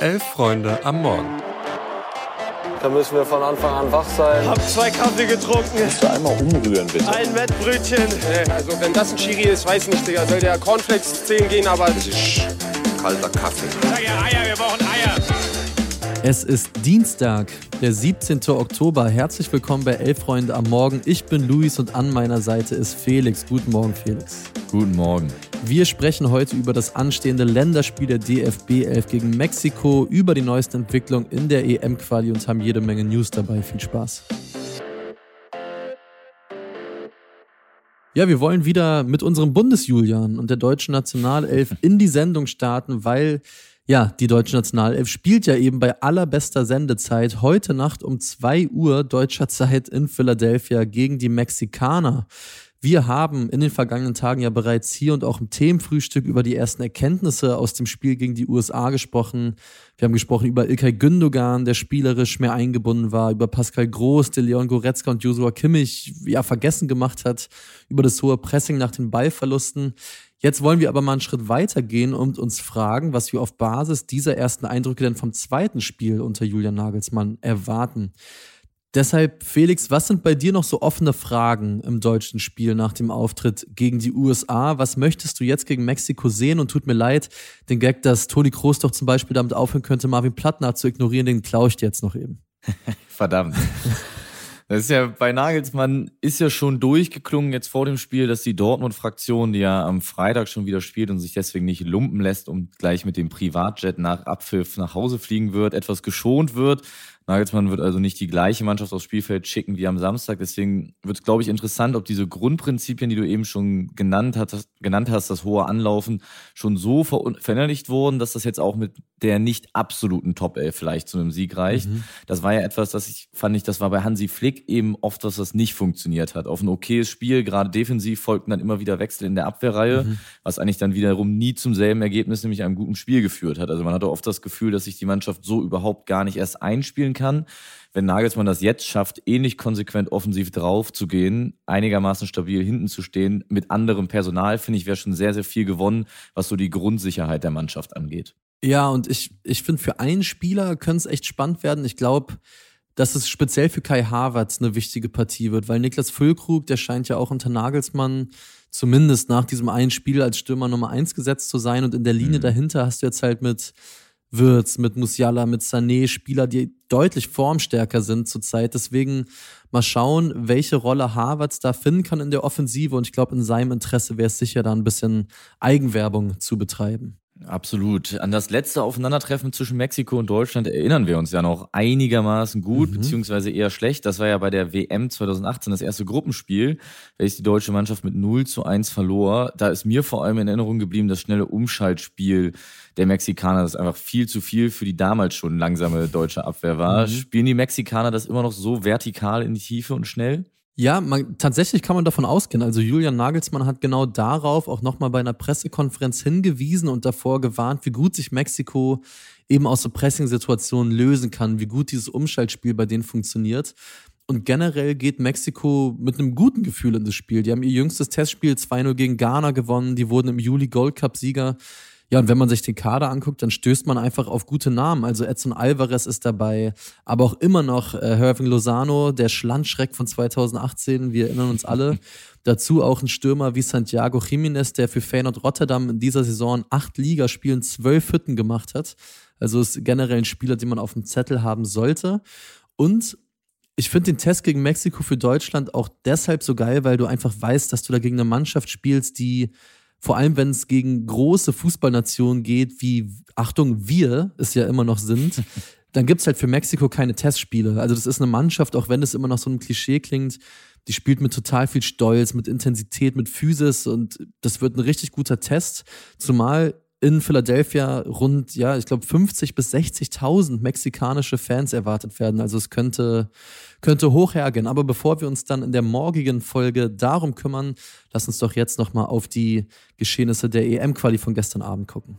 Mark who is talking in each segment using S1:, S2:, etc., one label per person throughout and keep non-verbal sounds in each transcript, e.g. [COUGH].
S1: Elf Freunde am Morgen.
S2: Da müssen wir von Anfang an wach sein.
S3: Hab zwei Kaffee getrunken.
S4: Kannst du einmal umrühren, bitte?
S3: Ein Wettbrötchen.
S5: Also wenn das ein Chiri ist, weiß nicht, Digga. Soll der Cornflakes 10 gehen, aber... Das ist
S6: kalter Kaffee.
S3: Sag ja Eier, wir brauchen Eier.
S7: Es ist Dienstag, der 17. Oktober. Herzlich willkommen bei Elf Freunde am Morgen. Ich bin Luis und an meiner Seite ist Felix. Guten Morgen, Felix.
S8: Guten Morgen.
S7: Wir sprechen heute über das anstehende Länderspiel der DFB 11 gegen Mexiko, über die neuesten Entwicklungen in der EM-Quali und haben jede Menge News dabei. Viel Spaß. Ja, wir wollen wieder mit unserem Bundesjulian und der deutschen Nationalelf [LAUGHS] in die Sendung starten, weil ja, die deutsche Nationalelf spielt ja eben bei allerbester Sendezeit heute Nacht um 2 Uhr deutscher Zeit in Philadelphia gegen die Mexikaner. Wir haben in den vergangenen Tagen ja bereits hier und auch im Themenfrühstück über die ersten Erkenntnisse aus dem Spiel gegen die USA gesprochen. Wir haben gesprochen über Ilkay Gündogan, der spielerisch mehr eingebunden war, über Pascal Groß, der Leon Goretzka und Joshua Kimmich ja vergessen gemacht hat, über das hohe Pressing nach den Ballverlusten. Jetzt wollen wir aber mal einen Schritt weiter gehen und uns fragen, was wir auf Basis dieser ersten Eindrücke denn vom zweiten Spiel unter Julian Nagelsmann erwarten. Deshalb, Felix, was sind bei dir noch so offene Fragen im deutschen Spiel nach dem Auftritt gegen die USA? Was möchtest du jetzt gegen Mexiko sehen? Und tut mir leid, den Gag, dass Toni Kroos doch zum Beispiel damit aufhören könnte, Marvin Plattner zu ignorieren, den klaue ich dir jetzt noch eben. [LAUGHS]
S8: Verdammt. Das ist ja bei Nagelsmann ist ja schon durchgeklungen jetzt vor dem Spiel, dass die Dortmund-Fraktion, die ja am Freitag schon wieder spielt und sich deswegen nicht lumpen lässt und gleich mit dem Privatjet nach Abpfiff nach Hause fliegen wird, etwas geschont wird. Nagelsmann wird also nicht die gleiche Mannschaft aufs Spielfeld schicken wie am Samstag. Deswegen wird es, glaube ich, interessant, ob diese Grundprinzipien, die du eben schon genannt hast, genannt hast, das hohe Anlaufen, schon so verinnerlicht wurden, dass das jetzt auch mit der nicht absoluten Top 11 vielleicht zu einem Sieg reicht. Mhm. Das war ja etwas, das ich fand ich, das war bei Hansi Flick eben oft, dass das nicht funktioniert hat. Auf ein okayes Spiel, gerade defensiv, folgten dann immer wieder Wechsel in der Abwehrreihe, mhm. was eigentlich dann wiederum nie zum selben Ergebnis, nämlich einem guten Spiel geführt hat. Also man hatte oft das Gefühl, dass sich die Mannschaft so überhaupt gar nicht erst einspielen kann. Wenn Nagelsmann das jetzt schafft, ähnlich konsequent offensiv drauf zu gehen, einigermaßen stabil hinten zu stehen, mit anderem Personal, finde ich, wäre schon sehr, sehr viel gewonnen, was so die Grundsicherheit der Mannschaft angeht.
S7: Ja, und ich, ich finde, für einen Spieler könnte es echt spannend werden. Ich glaube, dass es speziell für Kai Havertz eine wichtige Partie wird, weil Niklas Füllkrug, der scheint ja auch unter Nagelsmann zumindest nach diesem einen Spiel als Stürmer Nummer eins gesetzt zu sein und in der Linie mhm. dahinter hast du jetzt halt mit Würz, mit Musiala, mit Sané, Spieler, die deutlich formstärker sind zurzeit. Deswegen mal schauen, welche Rolle Harvards da finden kann in der Offensive. Und ich glaube, in seinem Interesse wäre es sicher, da ein bisschen Eigenwerbung zu betreiben.
S8: Absolut. An das letzte Aufeinandertreffen zwischen Mexiko und Deutschland erinnern wir uns ja noch einigermaßen gut, mhm. beziehungsweise eher schlecht. Das war ja bei der WM 2018 das erste Gruppenspiel, welches die deutsche Mannschaft mit 0 zu 1 verlor. Da ist mir vor allem in Erinnerung geblieben das schnelle Umschaltspiel der Mexikaner, das einfach viel zu viel für die damals schon langsame deutsche Abwehr war. Mhm. Spielen die Mexikaner das immer noch so vertikal in die Tiefe und schnell?
S7: Ja, man, tatsächlich kann man davon ausgehen. Also Julian Nagelsmann hat genau darauf auch nochmal bei einer Pressekonferenz hingewiesen und davor gewarnt, wie gut sich Mexiko eben aus so Pressing-Situationen lösen kann, wie gut dieses Umschaltspiel bei denen funktioniert. Und generell geht Mexiko mit einem guten Gefühl in das Spiel. Die haben ihr jüngstes Testspiel 2-0 gegen Ghana gewonnen. Die wurden im Juli Gold Cup Sieger. Ja, und wenn man sich den Kader anguckt, dann stößt man einfach auf gute Namen. Also Edson Alvarez ist dabei, aber auch immer noch äh, Herving Lozano, der Schlandschreck von 2018, wir erinnern uns alle. [LAUGHS] Dazu auch ein Stürmer wie Santiago Jiménez, der für Feyenoord Rotterdam in dieser Saison acht Ligaspielen zwölf Hütten gemacht hat. Also ist generell ein Spieler, den man auf dem Zettel haben sollte. Und ich finde den Test gegen Mexiko für Deutschland auch deshalb so geil, weil du einfach weißt, dass du da gegen eine Mannschaft spielst, die vor allem wenn es gegen große Fußballnationen geht, wie, Achtung, wir es ja immer noch sind, [LAUGHS] dann gibt es halt für Mexiko keine Testspiele. Also das ist eine Mannschaft, auch wenn es immer noch so ein Klischee klingt, die spielt mit total viel Stolz, mit Intensität, mit Physis und das wird ein richtig guter Test. Zumal in Philadelphia rund, ja, ich glaube 50 bis 60.000 mexikanische Fans erwartet werden. Also es könnte, könnte hoch hergehen. Aber bevor wir uns dann in der morgigen Folge darum kümmern, lass uns doch jetzt nochmal auf die Geschehnisse der EM-Quali von gestern Abend gucken.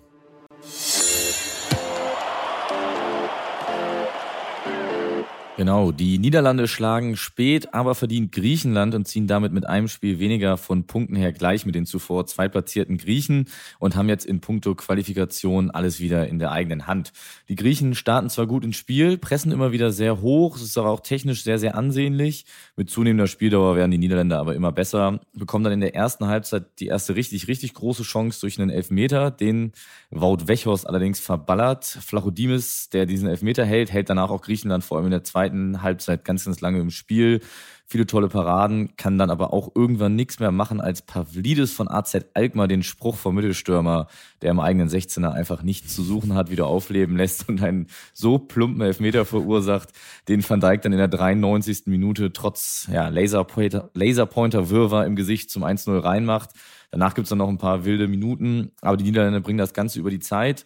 S8: Genau, die Niederlande schlagen spät, aber verdient Griechenland und ziehen damit mit einem Spiel weniger von Punkten her gleich mit den zuvor zweitplatzierten Griechen und haben jetzt in puncto Qualifikation alles wieder in der eigenen Hand. Die Griechen starten zwar gut ins Spiel, pressen immer wieder sehr hoch, es ist aber auch technisch sehr, sehr ansehnlich. Mit zunehmender Spieldauer werden die Niederländer aber immer besser, bekommen dann in der ersten Halbzeit die erste richtig, richtig große Chance durch einen Elfmeter, den Wout Wechhorst allerdings verballert. Flachodimis, der diesen Elfmeter hält, hält danach auch Griechenland vor allem in der zweiten zweiten Halbzeit ganz, ganz lange im Spiel. Viele tolle Paraden, kann dann aber auch irgendwann nichts mehr machen, als Pavlidis von AZ Alkmaar den Spruch vom Mittelstürmer, der im eigenen 16er einfach nichts zu suchen hat, wieder aufleben lässt und einen so plumpen Elfmeter verursacht, den Van Dijk dann in der 93. Minute trotz ja, Laserpointer, Laserpointer-Wirrwarr im Gesicht zum 1-0 reinmacht. Danach gibt's dann noch ein paar wilde Minuten, aber die Niederländer bringen das Ganze über die Zeit.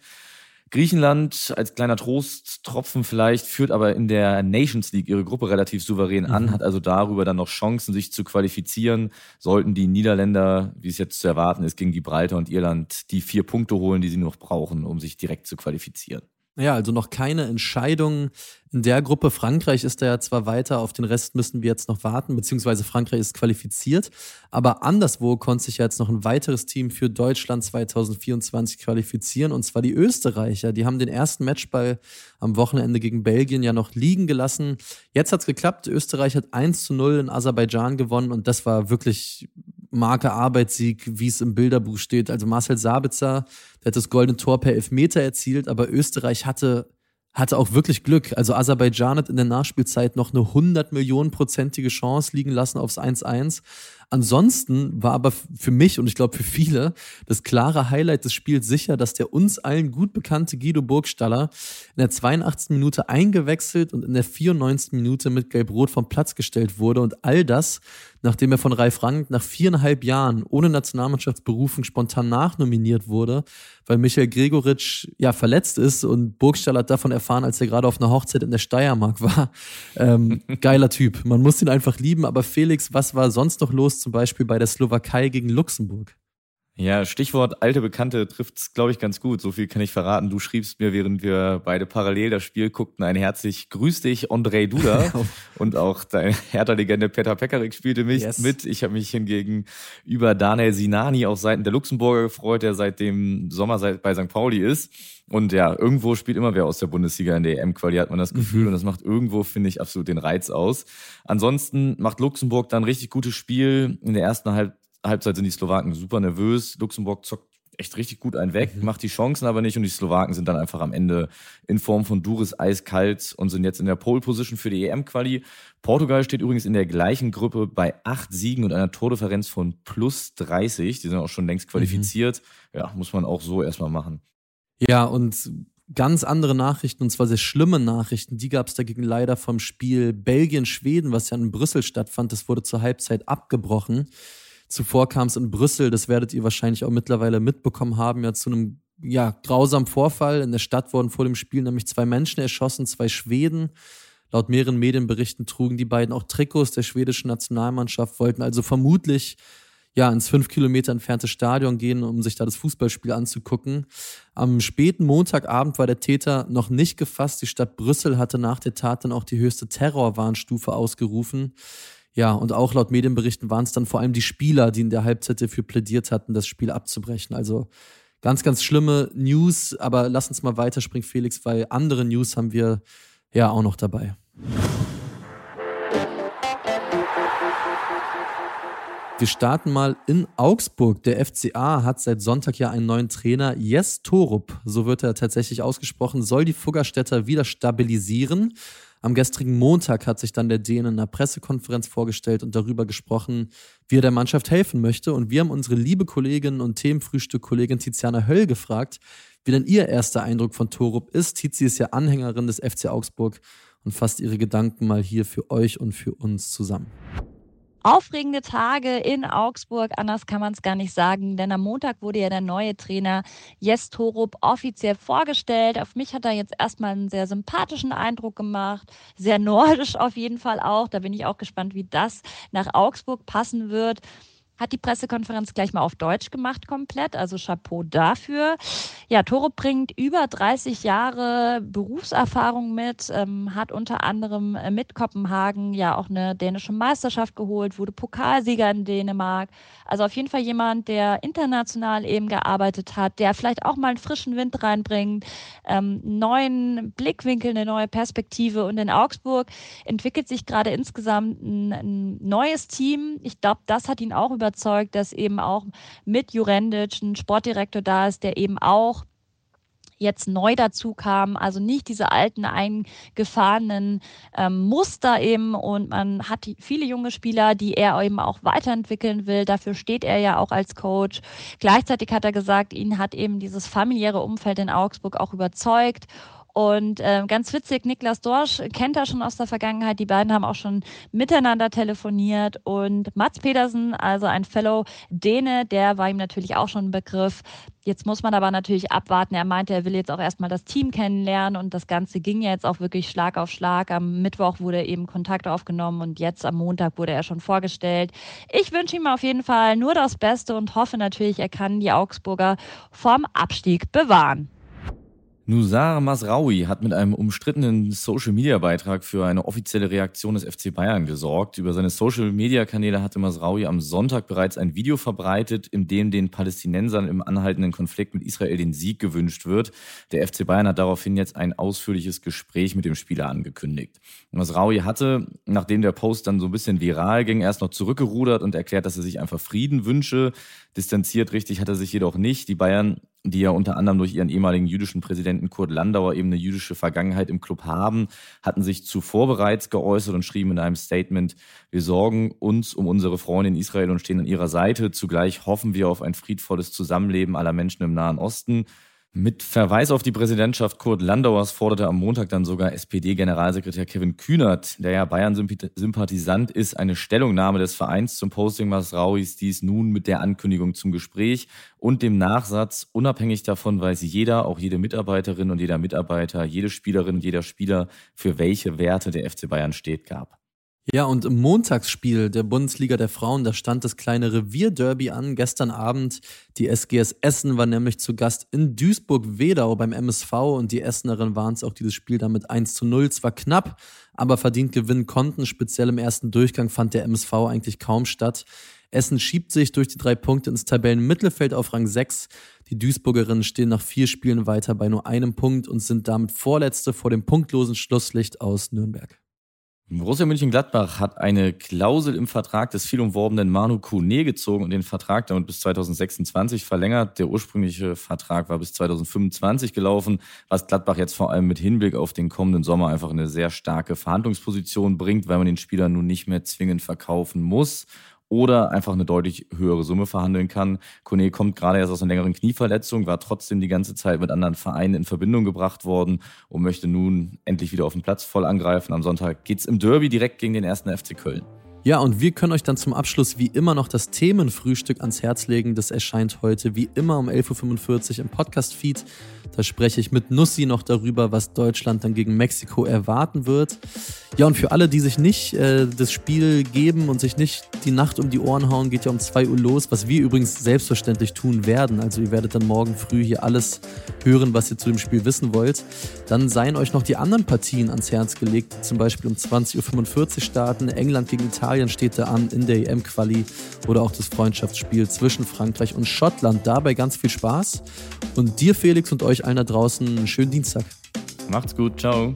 S8: Griechenland als kleiner Trosttropfen vielleicht führt aber in der Nations League ihre Gruppe relativ souverän an, mhm. hat also darüber dann noch Chancen, sich zu qualifizieren. Sollten die Niederländer, wie es jetzt zu erwarten ist, gegen Gibraltar und Irland die vier Punkte holen, die sie noch brauchen, um sich direkt zu qualifizieren.
S7: Ja, also noch keine Entscheidung in der Gruppe. Frankreich ist da ja zwar weiter, auf den Rest müssen wir jetzt noch warten, beziehungsweise Frankreich ist qualifiziert. Aber anderswo konnte sich ja jetzt noch ein weiteres Team für Deutschland 2024 qualifizieren, und zwar die Österreicher. Die haben den ersten Matchball am Wochenende gegen Belgien ja noch liegen gelassen. Jetzt hat's geklappt. Österreich hat 1 zu 0 in Aserbaidschan gewonnen und das war wirklich Marke Arbeitssieg, wie es im Bilderbuch steht. Also Marcel Sabitzer, der hat das goldene Tor per Elfmeter erzielt, aber Österreich hatte hatte auch wirklich Glück. Also Aserbaidschan hat in der Nachspielzeit noch eine 100 Millionen prozentige Chance liegen lassen aufs 1-1. Ansonsten war aber für mich und ich glaube für viele das klare Highlight des Spiels sicher, dass der uns allen gut bekannte Guido Burgstaller in der 82. Minute eingewechselt und in der 94. Minute mit Gelb-Rot vom Platz gestellt wurde und all das, nachdem er von Ralf Rank nach viereinhalb Jahren ohne Nationalmannschaftsberufung spontan nachnominiert wurde, weil Michael Gregoritsch ja verletzt ist und Burgstaller hat davon erfahren, als er gerade auf einer Hochzeit in der Steiermark war. Ähm, [LAUGHS] geiler Typ. Man muss ihn einfach lieben. Aber Felix, was war sonst noch los, zum Beispiel bei der Slowakei gegen Luxemburg?
S8: Ja, Stichwort alte Bekannte trifft's, glaube ich, ganz gut. So viel kann ich verraten. Du schriebst mir, während wir beide parallel das Spiel guckten, ein herzlich Grüß dich, Andrei Duda. [LAUGHS] und auch deine Hertha-Legende Peter Pekarik spielte mich yes. mit. Ich habe mich hingegen über Daniel Sinani auf Seiten der Luxemburger gefreut, der seit dem Sommer bei St. Pauli ist. Und ja, irgendwo spielt immer wer aus der Bundesliga in der EM-Quali, hat man das Gefühl. Mhm. Und das macht irgendwo, finde ich, absolut den Reiz aus. Ansonsten macht Luxemburg dann richtig gutes Spiel. In der ersten Halb Halbzeit sind die Slowaken super nervös. Luxemburg zockt echt richtig gut einen weg, mhm. macht die Chancen aber nicht und die Slowaken sind dann einfach am Ende in Form von Duris eiskalt und sind jetzt in der Pole Position für die EM-Quali. Portugal steht übrigens in der gleichen Gruppe bei acht Siegen und einer Tordifferenz von plus 30. Die sind auch schon längst qualifiziert. Mhm. Ja, muss man auch so erstmal machen.
S7: Ja, und ganz andere Nachrichten, und zwar sehr schlimme Nachrichten. Die gab es dagegen leider vom Spiel Belgien-Schweden, was ja in Brüssel stattfand. Das wurde zur Halbzeit abgebrochen. Zuvor kam es in Brüssel, das werdet ihr wahrscheinlich auch mittlerweile mitbekommen haben, ja zu einem ja, grausamen Vorfall. In der Stadt wurden vor dem Spiel nämlich zwei Menschen erschossen, zwei Schweden. Laut mehreren Medienberichten trugen die beiden auch Trikots der schwedischen Nationalmannschaft, wollten also vermutlich ja ins fünf Kilometer entfernte Stadion gehen, um sich da das Fußballspiel anzugucken. Am späten Montagabend war der Täter noch nicht gefasst. Die Stadt Brüssel hatte nach der Tat dann auch die höchste Terrorwarnstufe ausgerufen. Ja, und auch laut Medienberichten waren es dann vor allem die Spieler, die in der Halbzeit dafür plädiert hatten, das Spiel abzubrechen. Also ganz, ganz schlimme News, aber lass uns mal weiterspringen, Felix, weil andere News haben wir ja auch noch dabei. Wir starten mal in Augsburg. Der FCA hat seit Sonntag ja einen neuen Trainer. Jes Torup, so wird er tatsächlich ausgesprochen, soll die Fuggerstädter wieder stabilisieren. Am gestrigen Montag hat sich dann der Däne in einer Pressekonferenz vorgestellt und darüber gesprochen, wie er der Mannschaft helfen möchte. Und wir haben unsere liebe Kollegin und Themenfrühstück-Kollegin Tiziana Höll gefragt, wie denn ihr erster Eindruck von Torup ist. Tizi ist ja Anhängerin des FC Augsburg und fasst ihre Gedanken mal hier für euch und für uns zusammen
S1: aufregende Tage in Augsburg. Anders kann man es gar nicht sagen, denn am Montag wurde ja der neue Trainer Jes Torup offiziell vorgestellt. Auf mich hat er jetzt erstmal einen sehr sympathischen Eindruck gemacht, sehr nordisch auf jeden Fall auch. Da bin ich auch gespannt, wie das nach Augsburg passen wird hat die Pressekonferenz gleich mal auf Deutsch gemacht komplett, also Chapeau dafür. Ja, Torup bringt über 30 Jahre Berufserfahrung mit, ähm, hat unter anderem äh, mit Kopenhagen ja auch eine dänische Meisterschaft geholt, wurde Pokalsieger in Dänemark. Also auf jeden Fall jemand, der international eben gearbeitet hat, der vielleicht auch mal einen frischen Wind reinbringt, ähm, neuen Blickwinkel, eine neue Perspektive. Und in Augsburg entwickelt sich gerade insgesamt ein, ein neues Team. Ich glaube, das hat ihn auch überzeugt, dass eben auch mit Jurendic ein Sportdirektor da ist, der eben auch jetzt neu dazu kam, also nicht diese alten eingefahrenen ähm, Muster eben und man hat viele junge Spieler, die er eben auch weiterentwickeln will. Dafür steht er ja auch als Coach. Gleichzeitig hat er gesagt, ihn hat eben dieses familiäre Umfeld in Augsburg auch überzeugt und äh, ganz witzig, Niklas Dorsch kennt er schon aus der Vergangenheit. Die beiden haben auch schon miteinander telefoniert. Und Mats Pedersen, also ein Fellow Däne, der war ihm natürlich auch schon ein Begriff. Jetzt muss man aber natürlich abwarten. Er meinte, er will jetzt auch erstmal das Team kennenlernen und das Ganze ging ja jetzt auch wirklich Schlag auf Schlag. Am Mittwoch wurde eben Kontakt aufgenommen und jetzt am Montag wurde er schon vorgestellt. Ich wünsche ihm auf jeden Fall nur das Beste und hoffe natürlich, er kann die Augsburger vom Abstieg bewahren.
S8: Nusar Masraoui hat mit einem umstrittenen Social-Media-Beitrag für eine offizielle Reaktion des FC Bayern gesorgt. Über seine Social-Media-Kanäle hatte Masraoui am Sonntag bereits ein Video verbreitet, in dem den Palästinensern im anhaltenden Konflikt mit Israel den Sieg gewünscht wird. Der FC Bayern hat daraufhin jetzt ein ausführliches Gespräch mit dem Spieler angekündigt. Masraoui hatte, nachdem der Post dann so ein bisschen viral ging, erst noch zurückgerudert und erklärt, dass er sich einfach Frieden wünsche. Distanziert richtig hat er sich jedoch nicht. Die Bayern die ja unter anderem durch ihren ehemaligen jüdischen Präsidenten Kurt Landauer eben eine jüdische Vergangenheit im Club haben, hatten sich zuvor bereits geäußert und schrieben in einem Statement, wir sorgen uns um unsere Freunde in Israel und stehen an ihrer Seite. Zugleich hoffen wir auf ein friedvolles Zusammenleben aller Menschen im Nahen Osten. Mit Verweis auf die Präsidentschaft Kurt Landauers forderte am Montag dann sogar SPD-Generalsekretär Kevin Kühnert, der ja Bayern-Sympathisant ist, eine Stellungnahme des Vereins zum Posting Masrauis, dies nun mit der Ankündigung zum Gespräch und dem Nachsatz, unabhängig davon weiß jeder, auch jede Mitarbeiterin und jeder Mitarbeiter, jede Spielerin und jeder Spieler, für welche Werte der FC Bayern steht, gab.
S7: Ja, und im Montagsspiel der Bundesliga der Frauen, da stand das kleine Revierderby an. Gestern Abend, die SGS Essen war nämlich zu Gast in Duisburg-Wedau beim MSV und die Essenerinnen waren es auch dieses Spiel damit 1 zu 0. Zwar knapp, aber verdient gewinnen konnten. Speziell im ersten Durchgang fand der MSV eigentlich kaum statt. Essen schiebt sich durch die drei Punkte ins Tabellenmittelfeld auf Rang 6. Die Duisburgerinnen stehen nach vier Spielen weiter bei nur einem Punkt und sind damit Vorletzte vor dem punktlosen Schlusslicht aus Nürnberg.
S8: Borussia Mönchengladbach hat eine Klausel im Vertrag des viel umworbenen Manu Kune gezogen und den Vertrag damit bis 2026 verlängert. Der ursprüngliche Vertrag war bis 2025 gelaufen, was Gladbach jetzt vor allem mit Hinblick auf den kommenden Sommer einfach eine sehr starke Verhandlungsposition bringt, weil man den Spieler nun nicht mehr zwingend verkaufen muss oder einfach eine deutlich höhere Summe verhandeln kann. Kone kommt gerade erst aus einer längeren Knieverletzung, war trotzdem die ganze Zeit mit anderen Vereinen in Verbindung gebracht worden und möchte nun endlich wieder auf den Platz voll angreifen. Am Sonntag geht's im Derby direkt gegen den ersten FC Köln.
S7: Ja, und wir können euch dann zum Abschluss wie immer noch das Themenfrühstück ans Herz legen. Das erscheint heute wie immer um 11.45 Uhr im Podcast-Feed. Da spreche ich mit Nussi noch darüber, was Deutschland dann gegen Mexiko erwarten wird. Ja, und für alle, die sich nicht äh, das Spiel geben und sich nicht die Nacht um die Ohren hauen, geht ja um 2 Uhr los, was wir übrigens selbstverständlich tun werden. Also ihr werdet dann morgen früh hier alles hören, was ihr zu dem Spiel wissen wollt. Dann seien euch noch die anderen Partien ans Herz gelegt, zum Beispiel um 20.45 Uhr starten. England gegen Italien steht da an in der EM-Quali oder auch das Freundschaftsspiel zwischen Frankreich und Schottland. Dabei ganz viel Spaß. Und dir, Felix, und euch allen da draußen einen schönen Dienstag.
S8: Macht's gut, ciao.